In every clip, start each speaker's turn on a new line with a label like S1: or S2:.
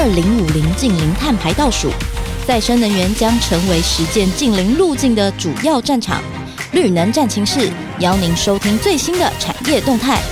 S1: 二零五零近零碳排倒数，再生能源将成为实践近零路径的主要战场。绿能战情室邀您收听最新的产业动态。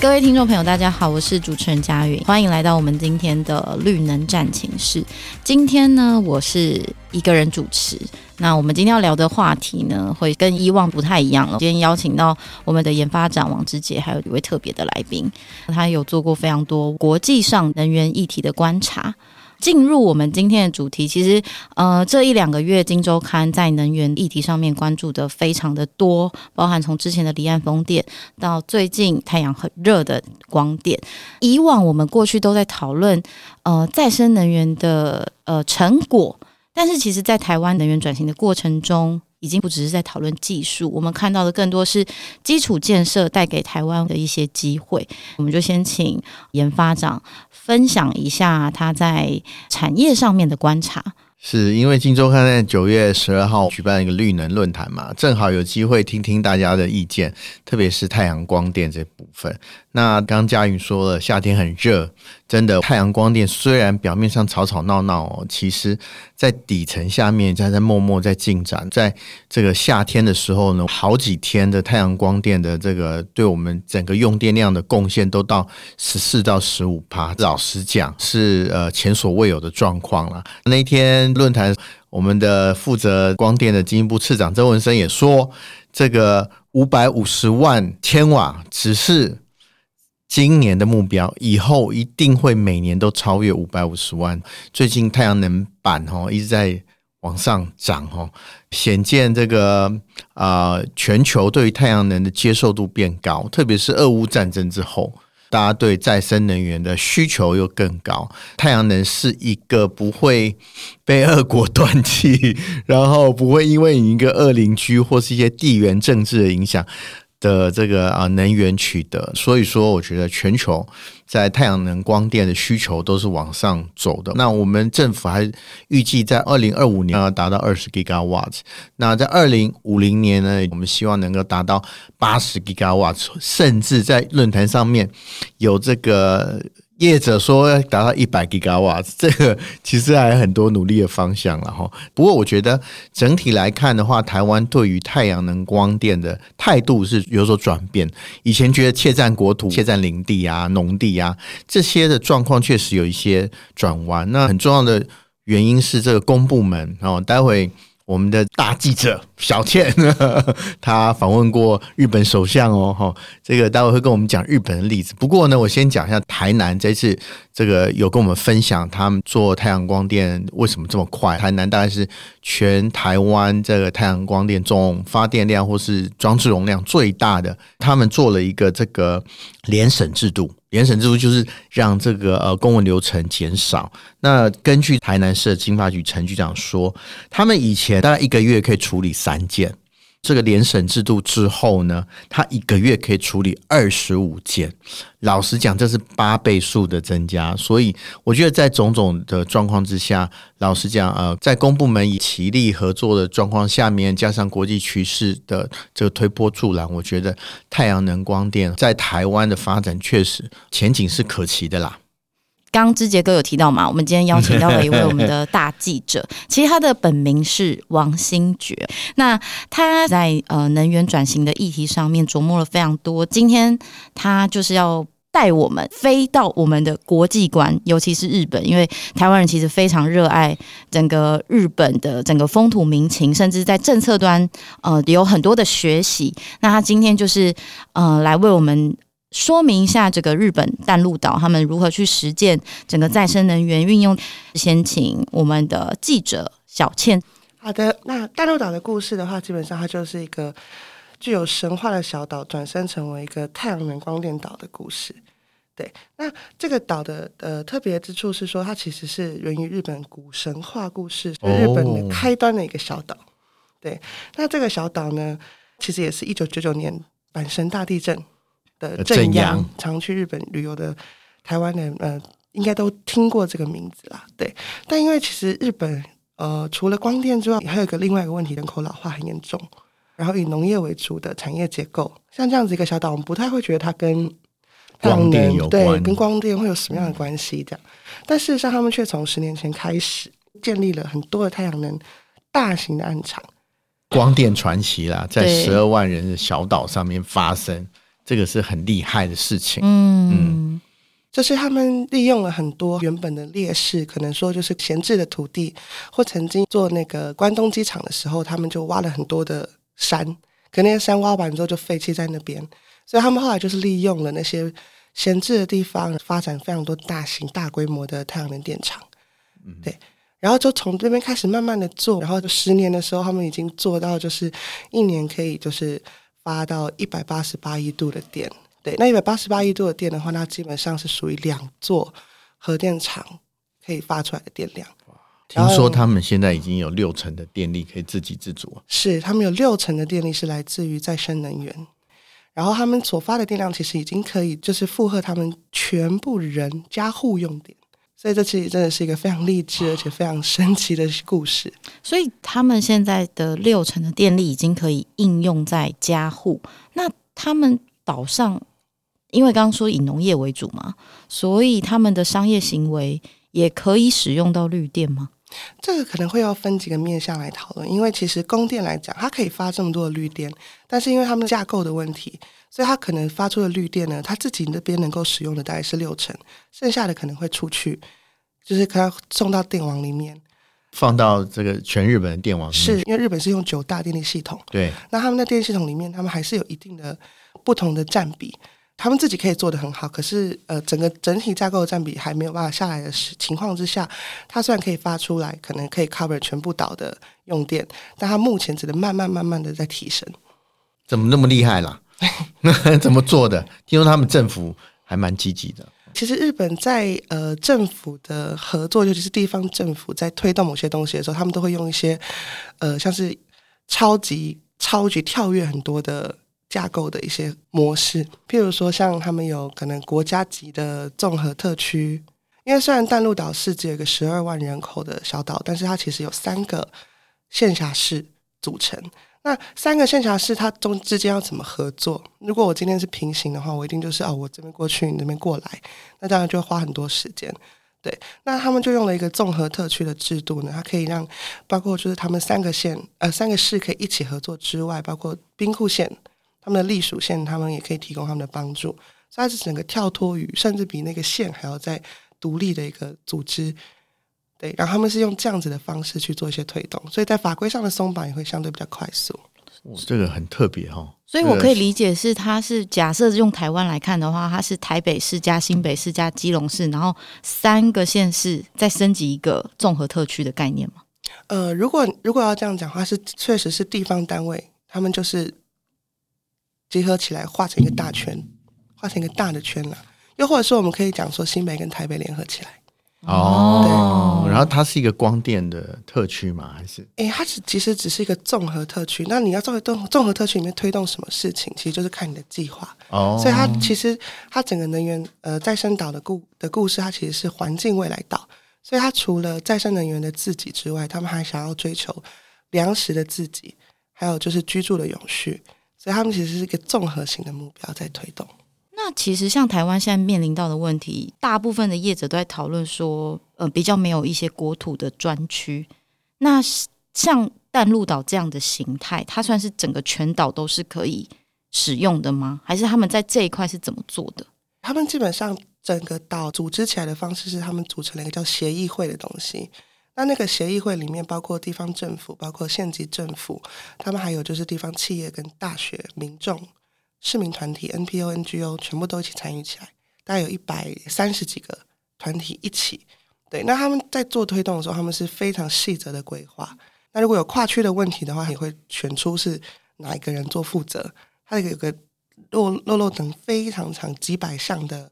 S1: 各位听众朋友，大家好，我是主持人佳云，欢迎来到我们今天的绿能战情室。今天呢，我是一个人主持。那我们今天要聊的话题呢，会跟以往不太一样了。今天邀请到我们的研发长王志杰，还有一位特别的来宾，他有做过非常多国际上能源议题的观察。进入我们今天的主题，其实，呃，这一两个月，《金周刊》在能源议题上面关注的非常的多，包含从之前的离岸风电到最近太阳很热的光电。以往我们过去都在讨论，呃，再生能源的呃成果，但是其实，在台湾能源转型的过程中，已经不只是在讨论技术，我们看到的更多是基础建设带给台湾的一些机会。我们就先请研发长分享一下他在产业上面的观察。
S2: 是因为《金周刊》在九月十二号举办一个绿能论坛嘛，正好有机会听听大家的意见，特别是太阳光电这部分。那刚佳云说了，夏天很热，真的太阳光电虽然表面上吵吵闹闹哦，其实在底层下面在在默默在进展。在这个夏天的时候呢，好几天的太阳光电的这个对我们整个用电量的贡献都到十四到十五趴，老实讲是呃前所未有的状况了。那天论坛，我们的负责光电的经济部次长周文生也说，这个五百五十万千瓦只是。今年的目标，以后一定会每年都超越五百五十万。最近太阳能板哈一直在往上涨哈，显见这个啊、呃、全球对于太阳能的接受度变高，特别是俄乌战争之后，大家对再生能源的需求又更高。太阳能是一个不会被俄国 断气，然后不会因为你一个恶邻居或是一些地缘政治的影响。的这个啊能源取得，所以说我觉得全球在太阳能光电的需求都是往上走的。那我们政府还预计在二零二五年要达到二十 Gigawatt，那在二零五零年呢，我们希望能够达到八十 Gigawatt，甚至在论坛上面有这个。业者说要达到一百吉瓦，这个 其实还有很多努力的方向了哈。不过我觉得整体来看的话，台湾对于太阳能光电的态度是有所转变。以前觉得窃占国土、窃占林地啊、农地啊这些的状况确实有一些转弯。那很重要的原因是这个公部门哦，待会。我们的大记者小倩，她访问过日本首相哦，哈，这个待会会跟我们讲日本的例子。不过呢，我先讲一下台南这次这个有跟我们分享他们做太阳光电为什么这么快。台南大概是全台湾这个太阳光电总发电量或是装置容量最大的，他们做了一个这个联审制度。联审制度就是让这个呃公文流程减少。那根据台南市的经发局陈局长说，他们以前大概一个月可以处理三件。这个联审制度之后呢，他一个月可以处理二十五件。老实讲，这是八倍数的增加。所以我觉得在种种的状况之下，老实讲，呃，在公部门以齐力合作的状况下面，加上国际趋势的这个推波助澜，我觉得太阳能光电在台湾的发展确实前景是可期的啦。
S1: 刚刚之杰哥有提到嘛，我们今天邀请到了一位我们的大记者，其实他的本名是王新觉。那他在呃能源转型的议题上面琢磨了非常多。今天他就是要带我们飞到我们的国际观，尤其是日本，因为台湾人其实非常热爱整个日本的整个风土民情，甚至在政策端呃有很多的学习。那他今天就是呃来为我们。说明一下这个日本淡路岛他们如何去实践整个再生能源运用。先请我们的记者小倩。
S3: 好的，那淡路岛的故事的话，基本上它就是一个具有神话的小岛转身成为一个太阳能光电岛的故事。对，那这个岛的呃特别之处是说，它其实是源于日本古神话故事，是日本的开端的一个小岛。对，那这个小岛呢，其实也是一九九九年阪神大地震。的正阳，常去日本旅游的台湾人，呃，应该都听过这个名字啦。对，但因为其实日本呃，除了光电之外，还有一个另外一个问题，人口老化很严重，然后以农业为主的产业结构，像这样子一个小岛，我们不太会觉得它跟
S2: 光电有关，
S3: 对，跟光电会有什么样的关系？这样，但事实上，他们却从十年前开始建立了很多的太阳能大型的暗场。
S2: 光电传奇啦，在十二万人的小岛上面发生，这个是很厉害的事情。
S1: 嗯嗯，
S3: 就是他们利用了很多原本的劣势，可能说就是闲置的土地，或曾经做那个关东机场的时候，他们就挖了很多的山，可那些山挖完之后就废弃在那边，所以他们后来就是利用了那些闲置的地方，发展非常多大型大规模的太阳能电厂。嗯，对。然后就从这边开始慢慢的做，然后就十年的时候，他们已经做到就是一年可以就是发到一百八十八亿度的电。对，那一百八十八亿度的电的话，那基本上是属于两座核电厂可以发出来的电量。
S2: 听说他们现在已经有六成的电力可以自给自足。
S3: 是，他们有六成的电力是来自于再生能源，然后他们所发的电量其实已经可以就是负荷他们全部人家户用电。所以这其实真的是一个非常励志而且非常神奇的故事。
S1: 所以他们现在的六成的电力已经可以应用在家户。那他们岛上，因为刚刚说以农业为主嘛，所以他们的商业行为也可以使用到绿电吗？
S3: 这个可能会要分几个面向来讨论。因为其实供电来讲，它可以发这么多的绿电，但是因为他们架构的问题。所以它可能发出的绿电呢，它自己那边能够使用的大概是六成，剩下的可能会出去，就是可能送到电网里面，
S2: 放到这个全日本的电网里面。
S3: 是因为日本是用九大电力系统，
S2: 对，那
S3: 他们的电力系统里面，他们还是有一定的不同的占比，他们自己可以做得很好，可是呃，整个整体架构的占比还没有办法下来的情况之下，它虽然可以发出来，可能可以 cover 全部岛的用电，但它目前只能慢慢慢慢的在提升。
S2: 怎么那么厉害啦？怎么做的？听说他们政府还蛮积极的。
S3: 其实日本在呃政府的合作，尤其是地方政府在推动某些东西的时候，他们都会用一些呃像是超级超级跳跃很多的架构的一些模式。譬如说，像他们有可能国家级的综合特区，因为虽然淡路岛是只有一个十二万人口的小岛，但是它其实有三个县辖市组成。那三个县辖市，它中之间要怎么合作？如果我今天是平行的话，我一定就是哦，我这边过去，你那边过来，那当然就会花很多时间。对，那他们就用了一个综合特区的制度呢，它可以让包括就是他们三个县呃三个市可以一起合作之外，包括兵库县他们的隶属县，他们也可以提供他们的帮助。所以它是整个跳脱于甚至比那个县还要再独立的一个组织。对，然后他们是用这样子的方式去做一些推动，所以在法规上的松绑也会相对比较快速。
S2: 这个很特别哈、哦，
S1: 所以我可以理解是，它是假设用台湾来看的话，它是台北市加新北市加基隆市，然后三个县市再升级一个综合特区的概念吗？
S3: 呃，如果如果要这样讲的话，是确实是地方单位，他们就是结合起来画成一个大圈，画成一个大的圈了。又或者说，我们可以讲说新北跟台北联合起来。
S2: 哦，然后它是一个光电的特区吗？还是？
S3: 诶，它是其实只是一个综合特区。那你要作为综综合特区里面推动什么事情，其实就是看你的计划。哦，所以它其实它整个能源呃再生岛的故的故事，它其实是环境未来岛。所以它除了再生能源的自己之外，他们还想要追求粮食的自己，还有就是居住的永续。所以他们其实是一个综合性的目标在推动。
S1: 那其实像台湾现在面临到的问题，大部分的业者都在讨论说，呃，比较没有一些国土的专区。那像淡路岛这样的形态，它算是整个全岛都是可以使用的吗？还是他们在这一块是怎么做的？
S3: 他们基本上整个岛组织起来的方式是，他们组成了一个叫协议会的东西。那那个协议会里面包括地方政府，包括县级政府，他们还有就是地方企业跟大学民众。市民团体、NPO、NGO 全部都一起参与起来，大概有一百三十几个团体一起。对，那他们在做推动的时候，他们是非常细则的规划。那如果有跨区的问题的话，也会选出是哪一个人做负责。它有个落落落等非常长几百项的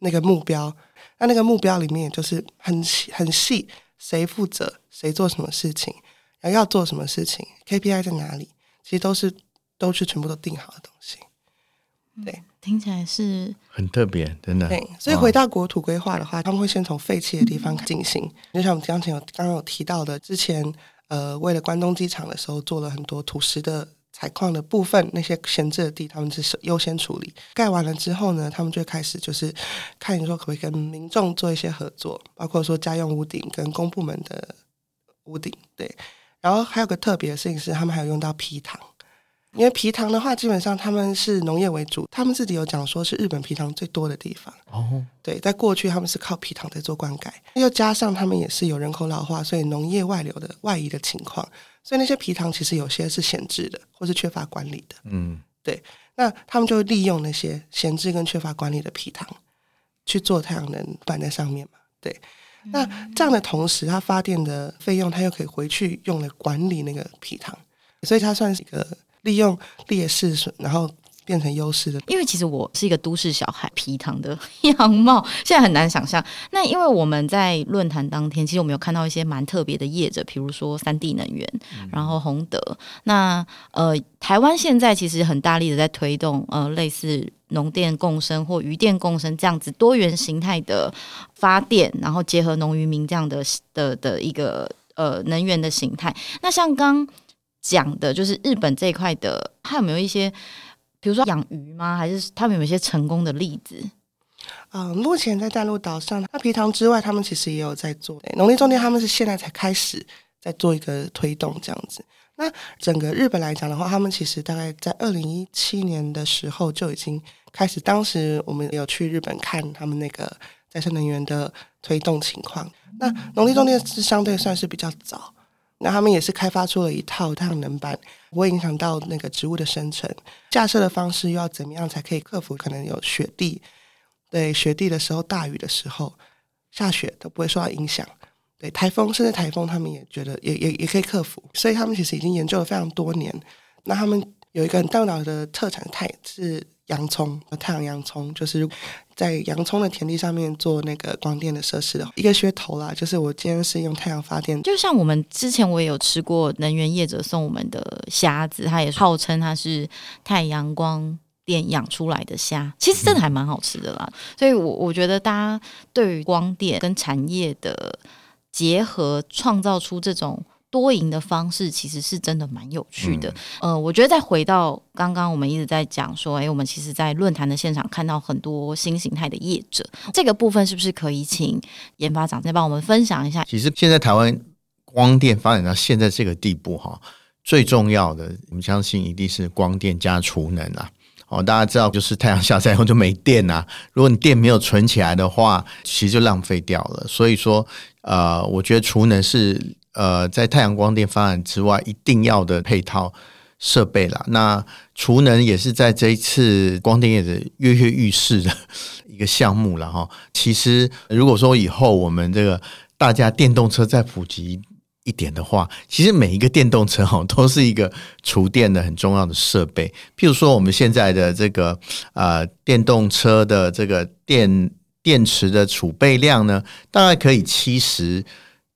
S3: 那个目标。那那个目标里面，也就是很细很细，谁负责，谁做什么事情，然后要做什么事情，KPI 在哪里，其实都是都是全部都定好的东西。对，
S1: 听起来是
S2: 很特别，真的。
S3: 对，所以回到国土规划的话，他们会先从废弃的地方进行，就像我们刚才有刚刚有提到的，之前呃为了关东机场的时候做了很多土石的。采矿的部分，那些闲置的地，他们是优先处理。盖完了之后呢，他们就开始就是看你说可不可以跟民众做一些合作，包括说家用屋顶跟公部门的屋顶。对，然后还有个特别的事情是，他们还有用到皮糖，因为皮糖的话，基本上他们是农业为主，他们自己有讲说是日本皮糖最多的地方。哦，对，在过去他们是靠皮糖在做灌溉，又加上他们也是有人口老化，所以农业外流的外移的情况。所以那些皮糖其实有些是闲置的，或是缺乏管理的。嗯，对。那他们就利用那些闲置跟缺乏管理的皮糖去做太阳能板在上面嘛。对。那这样的同时，它发电的费用，它又可以回去用来管理那个皮糖，所以它算是一个利用劣势，然后。变成优势的，
S1: 因为其实我是一个都市小孩，皮糖的 样貌现在很难想象。那因为我们在论坛当天，其实我们有看到一些蛮特别的业者，比如说三 D 能源，然后宏德。那呃，台湾现在其实很大力的在推动呃类似农电共生或渔电共生这样子多元形态的发电，然后结合农渔民这样的的的一个呃能源的形态。那像刚讲的，就是日本这一块的，还有没有一些？比如说养鱼吗？还是他们有一些成功的例子？
S3: 嗯、目前在淡路岛上，那皮塘之外，他们其实也有在做农林重电，他们是现在才开始在做一个推动这样子。那整个日本来讲的话，他们其实大概在二零一七年的时候就已经开始，当时我们有去日本看他们那个再生能源的推动情况。那农林重电是相对算是比较早。那他们也是开发出了一套太阳能板，不会影响到那个植物的生成。架设的方式又要怎么样才可以克服可能有雪地？对，雪地的时候、大雨的时候、下雪都不会受到影响。对，台风甚至台风，他们也觉得也也也可以克服。所以他们其实已经研究了非常多年。那他们有一个很大脑的特产太是。洋葱，太阳洋葱，就是在洋葱的田地上面做那个光电的设施的一个噱头啦。就是我今天是用太阳发电，
S1: 就像我们之前我也有吃过能源业者送我们的虾子，它也号称它是太阳光电养出来的虾，其实真的还蛮好吃的啦。所以我我觉得大家对于光电跟产业的结合，创造出这种。多赢的方式其实是真的蛮有趣的，嗯、呃，我觉得再回到刚刚我们一直在讲说，哎，我们其实，在论坛的现场看到很多新形态的业者，这个部分是不是可以请研发长再帮我们分享一下？
S2: 其实现在台湾光电发展到现在这个地步，哈，最重要的，我们相信一定是光电加储能啊。哦，大家知道，就是太阳下山以后就没电啊，如果你电没有存起来的话，其实就浪费掉了。所以说，呃，我觉得储能是。呃，在太阳光电发展之外，一定要的配套设备啦。那储能也是在这一次光电业的跃跃欲试的一个项目了哈。其实，如果说以后我们这个大家电动车再普及一点的话，其实每一个电动车哈都是一个储电的很重要的设备。譬如说，我们现在的这个呃电动车的这个电电池的储备量呢，大概可以七十。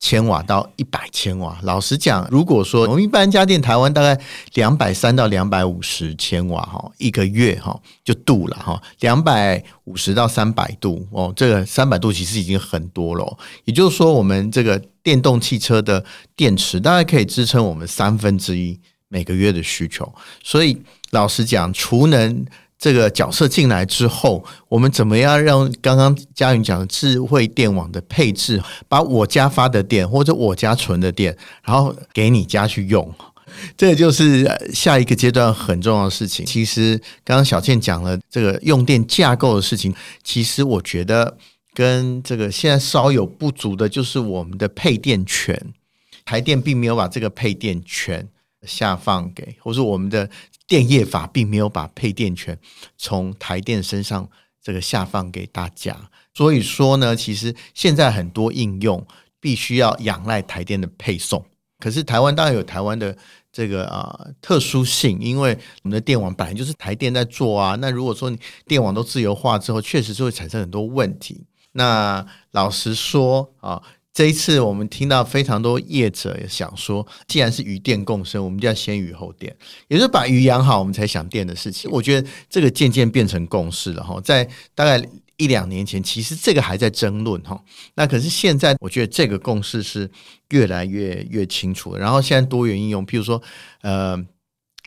S2: 千瓦到一百千瓦，老实讲，如果说我们一般家电台湾大概两百三到两百五十千瓦哈，一个月哈就度了哈，两百五十到三百度哦，这个三百度其实已经很多了。也就是说，我们这个电动汽车的电池大概可以支撑我们三分之一每个月的需求。所以，老实讲，储能。这个角色进来之后，我们怎么样让刚刚嘉云讲的智慧电网的配置，把我家发的电或者我家存的电，然后给你家去用，这就是下一个阶段很重要的事情。其实刚刚小倩讲了这个用电架构的事情，其实我觉得跟这个现在稍有不足的就是我们的配电权，台电并没有把这个配电权下放给，或者我们的。电业法并没有把配电权从台电身上这个下放给大家，所以说呢，其实现在很多应用必须要仰赖台电的配送。可是台湾当然有台湾的这个啊、特殊性，因为我们的电网本来就是台电在做啊。那如果说你电网都自由化之后，确实是会产生很多问题。那老实说啊，这一次我们听到非常多业者也想说，既然是鱼电共生，我们就要先鱼后电，也就是把鱼养好，我们才想电的事情。我觉得这个渐渐变成共识了哈，在大概一两年前，其实这个还在争论哈，那可是现在我觉得这个共识是越来越越清楚。然后现在多元应用，譬如说呃，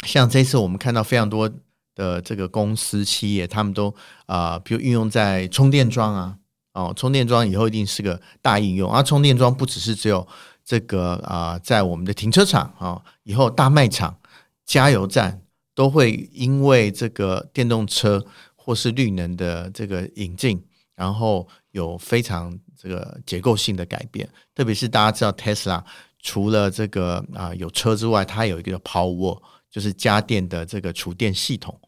S2: 像这次我们看到非常多。的这个公司企业，他们都啊、呃，比如运用在充电桩啊，哦，充电桩以后一定是个大应用。而、啊、充电桩不只是只有这个啊、在我们的停车场啊、哦，以后大卖场、加油站都会因为这个电动车或是绿能的这个引进，然后有非常这个结构性的改变。特别是大家知道 Tesla 除了这个啊、有车之外，它有一个 Power，就是家电的这个储电系统。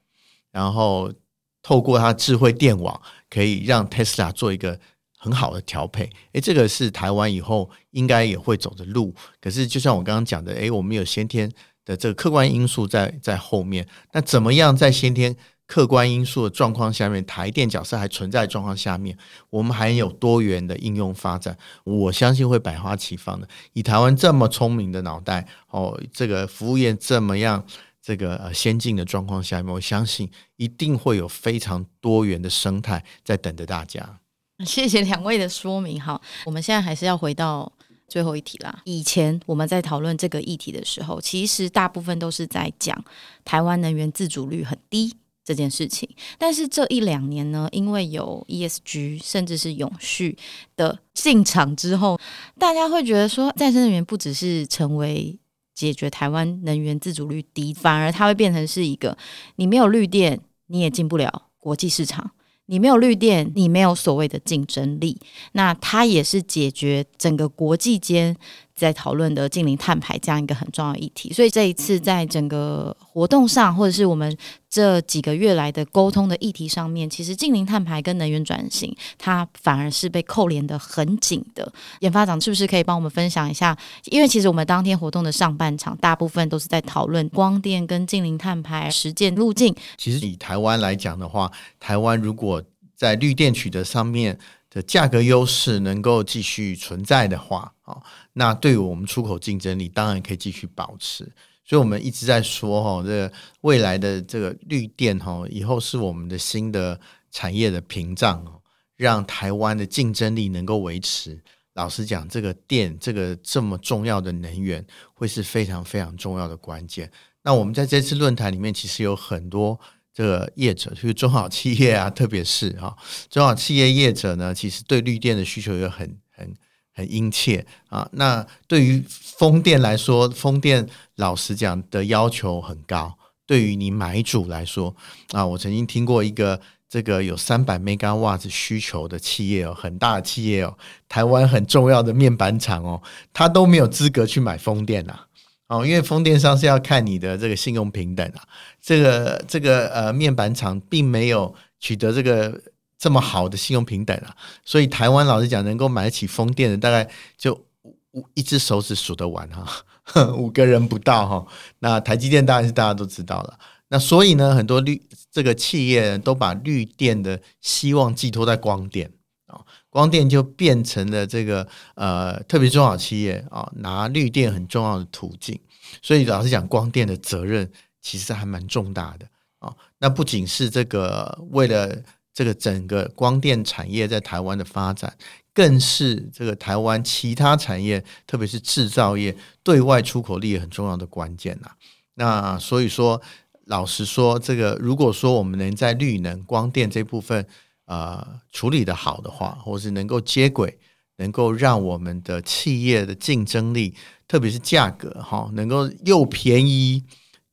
S2: 然后透过它智慧电网，可以让 Tesla 做一个很好的调配。诶，这个是台湾以后应该也会走的路。可是，就像我刚刚讲的，诶，我们有先天的这个客观因素在在后面。那怎么样在先天客观因素的状况下面，台电角色还存在状况下面，我们还有多元的应用发展？我相信会百花齐放的。以台湾这么聪明的脑袋，哦，这个服务业这么样。这个呃先进的状况下面，我相信一定会有非常多元的生态在等着大家。
S1: 谢谢两位的说明。好，我们现在还是要回到最后一题啦。以前我们在讨论这个议题的时候，其实大部分都是在讲台湾能源自主率很低这件事情。但是这一两年呢，因为有 ESG 甚至是永续的进场之后，大家会觉得说，再生能源不只是成为解决台湾能源自主率低，反而它会变成是一个，你没有绿电，你也进不了国际市场；你没有绿电，你没有所谓的竞争力。那它也是解决整个国际间。在讨论的近零碳排这样一个很重要议题，所以这一次在整个活动上，或者是我们这几个月来的沟通的议题上面，其实近零碳排跟能源转型，它反而是被扣连得很紧的。研发长是不是可以帮我们分享一下？因为其实我们当天活动的上半场，大部分都是在讨论光电跟近零碳排实践路径。
S2: 其实以台湾来讲的话，台湾如果在绿电取得上面。的价格优势能够继续存在的话，啊，那对于我们出口竞争力当然可以继续保持。所以，我们一直在说，哈，这个未来的这个绿电，哈，以后是我们的新的产业的屏障，让台湾的竞争力能够维持。老实讲，这个电，这个这么重要的能源，会是非常非常重要的关键。那我们在这次论坛里面，其实有很多。这个业者就是中小企业啊，特别是哈中小企业业者呢，其实对绿电的需求也很很很殷切啊。那对于风电来说，风电老实讲的要求很高。对于你买主来说啊，我曾经听过一个这个有三百 mega w a t 需求的企业哦，很大的企业哦，台湾很重要的面板厂哦，他都没有资格去买风电呐。哦，因为风电商是要看你的这个信用评等啊，这个这个呃面板厂并没有取得这个这么好的信用评等啊，所以台湾老实讲，能够买得起风电的大概就五五一只手指数得完哈，五个人不到哈。那台积电当然是大家都知道了，那所以呢，很多绿这个企业都把绿电的希望寄托在光电。光电就变成了这个呃，特别中小企业啊，拿绿电很重要的途径。所以老实讲，光电的责任其实还蛮重大的啊。那不仅是这个为了这个整个光电产业在台湾的发展，更是这个台湾其他产业，特别是制造业对外出口力很重要的关键呐。那所以说，老实说，这个如果说我们能在绿能光电这部分，呃，处理得好的话，或是能够接轨，能够让我们的企业的竞争力，特别是价格哈，能够又便宜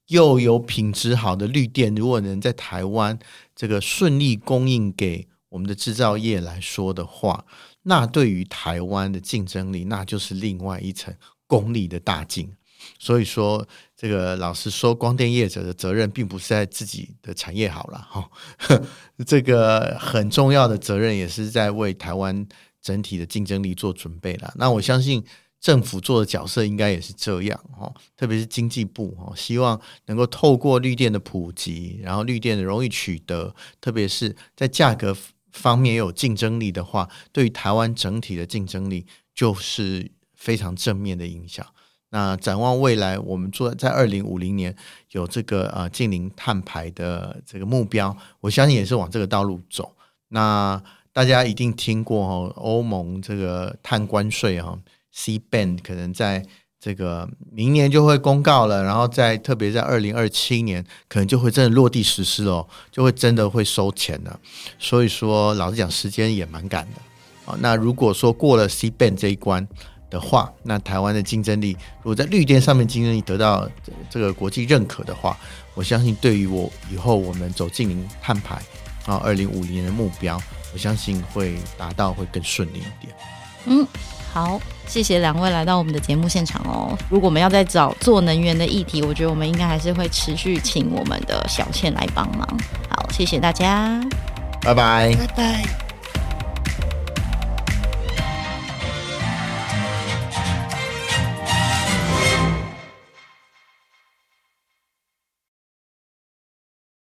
S2: 又有品质好的绿电，如果能在台湾这个顺利供应给我们的制造业来说的话，那对于台湾的竞争力，那就是另外一层功力的大进。所以说，这个老实说，光电业者的责任并不是在自己的产业好了哈，这个很重要的责任也是在为台湾整体的竞争力做准备了。那我相信政府做的角色应该也是这样哈，特别是经济部哈，希望能够透过绿电的普及，然后绿电的容易取得，特别是在价格方面有竞争力的话，对于台湾整体的竞争力就是非常正面的影响。那展望未来，我们做在二零五零年有这个呃近零碳排的这个目标，我相信也是往这个道路走。那大家一定听过哦，欧盟这个碳关税哈，C ban 可能在这个明年就会公告了，然后在特别在二零二七年，可能就会真的落地实施哦，就会真的会收钱了。所以说，老实讲，时间也蛮赶的啊。那如果说过了 C ban 这一关的话，那台湾的竞争力，如果在绿电上面竞争力得到这个国际认可的话，我相信对于我以后我们走近零碳排啊，二零五零年的目标，我相信会达到会更顺利一点。
S1: 嗯，好，谢谢两位来到我们的节目现场哦。如果我们要再找做能源的议题，我觉得我们应该还是会持续请我们的小倩来帮忙。好，谢谢大家，
S2: 拜拜，
S3: 拜拜。